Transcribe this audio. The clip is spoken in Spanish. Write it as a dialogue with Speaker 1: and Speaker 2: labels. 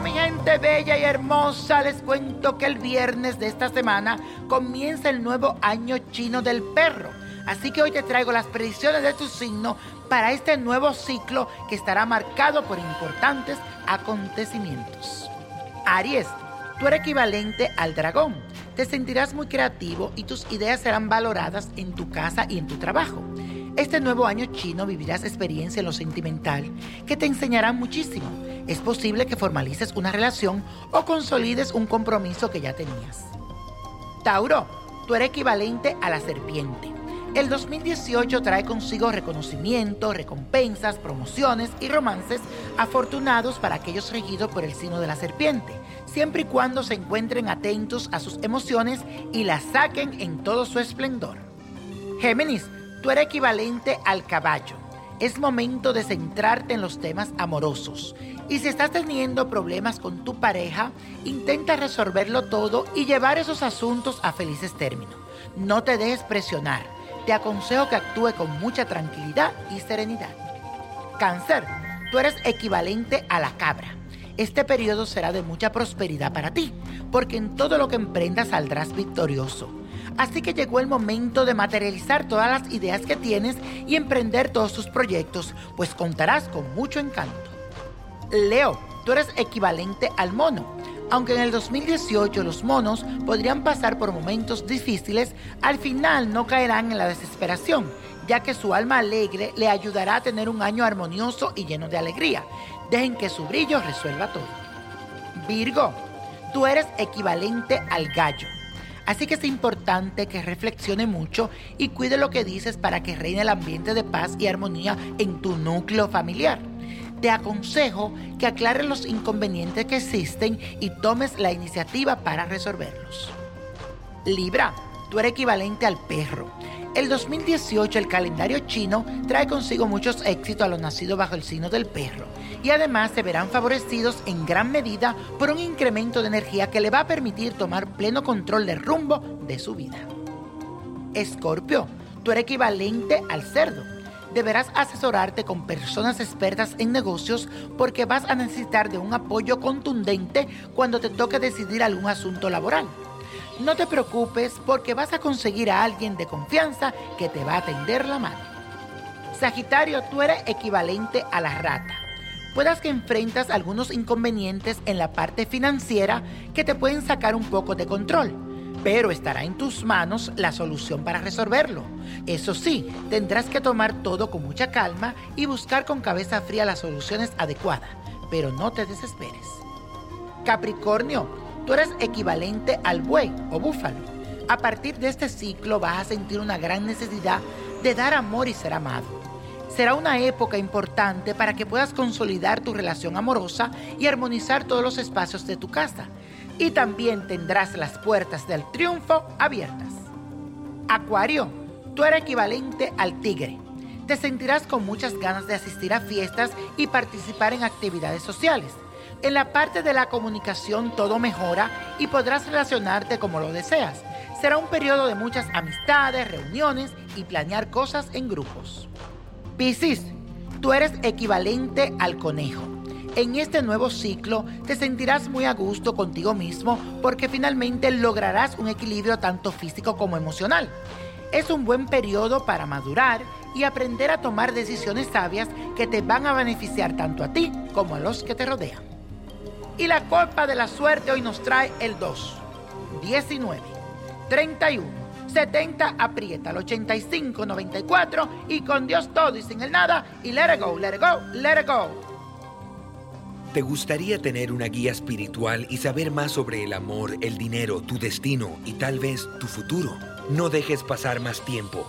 Speaker 1: bella y hermosa, les cuento que el viernes de esta semana comienza el nuevo año chino del perro. Así que hoy te traigo las predicciones de tu signo para este nuevo ciclo que estará marcado por importantes acontecimientos. Aries, tú eres equivalente al dragón. Te sentirás muy creativo y tus ideas serán valoradas en tu casa y en tu trabajo. Este nuevo año chino vivirás experiencia en lo sentimental que te enseñará muchísimo. Es posible que formalices una relación o consolides un compromiso que ya tenías. Tauro, tú eres equivalente a la serpiente. El 2018 trae consigo reconocimiento, recompensas, promociones y romances afortunados para aquellos regidos por el signo de la serpiente, siempre y cuando se encuentren atentos a sus emociones y las saquen en todo su esplendor. Géminis, tú eres equivalente al caballo. Es momento de centrarte en los temas amorosos. Y si estás teniendo problemas con tu pareja, intenta resolverlo todo y llevar esos asuntos a felices términos. No te dejes presionar te aconsejo que actúe con mucha tranquilidad y serenidad. Cáncer, tú eres equivalente a la cabra. Este periodo será de mucha prosperidad para ti, porque en todo lo que emprendas saldrás victorioso. Así que llegó el momento de materializar todas las ideas que tienes y emprender todos tus proyectos, pues contarás con mucho encanto. Leo, tú eres equivalente al mono aunque en el 2018 los monos podrían pasar por momentos difíciles, al final no caerán en la desesperación, ya que su alma alegre le ayudará a tener un año armonioso y lleno de alegría. Dejen que su brillo resuelva todo. Virgo, tú eres equivalente al gallo. Así que es importante que reflexione mucho y cuide lo que dices para que reine el ambiente de paz y armonía en tu núcleo familiar te aconsejo que aclares los inconvenientes que existen y tomes la iniciativa para resolverlos. Libra, tú eres equivalente al perro. El 2018 el calendario chino trae consigo muchos éxitos a los nacidos bajo el signo del perro y además se verán favorecidos en gran medida por un incremento de energía que le va a permitir tomar pleno control del rumbo de su vida. Escorpio, tú eres equivalente al cerdo deberás asesorarte con personas expertas en negocios porque vas a necesitar de un apoyo contundente cuando te toque decidir algún asunto laboral. No te preocupes porque vas a conseguir a alguien de confianza que te va a tender la mano. Sagitario, tú eres equivalente a la rata. Puedas que enfrentas algunos inconvenientes en la parte financiera que te pueden sacar un poco de control pero estará en tus manos la solución para resolverlo. Eso sí, tendrás que tomar todo con mucha calma y buscar con cabeza fría las soluciones adecuadas, pero no te desesperes. Capricornio, tú eres equivalente al buey o búfalo. A partir de este ciclo vas a sentir una gran necesidad de dar amor y ser amado. Será una época importante para que puedas consolidar tu relación amorosa y armonizar todos los espacios de tu casa y también tendrás las puertas del triunfo abiertas. Acuario, tú eres equivalente al tigre. Te sentirás con muchas ganas de asistir a fiestas y participar en actividades sociales. En la parte de la comunicación todo mejora y podrás relacionarte como lo deseas. Será un periodo de muchas amistades, reuniones y planear cosas en grupos. Piscis, tú eres equivalente al conejo en este nuevo ciclo te sentirás muy a gusto contigo mismo porque finalmente lograrás un equilibrio tanto físico como emocional. Es un buen periodo para madurar y aprender a tomar decisiones sabias que te van a beneficiar tanto a ti como a los que te rodean. Y la copa de la suerte hoy nos trae el 2, 19, 31, 70, aprieta el 85, 94 y con Dios todo y sin el nada y let it go, let it go, let it go.
Speaker 2: ¿Te gustaría tener una guía espiritual y saber más sobre el amor, el dinero, tu destino y tal vez tu futuro? No dejes pasar más tiempo.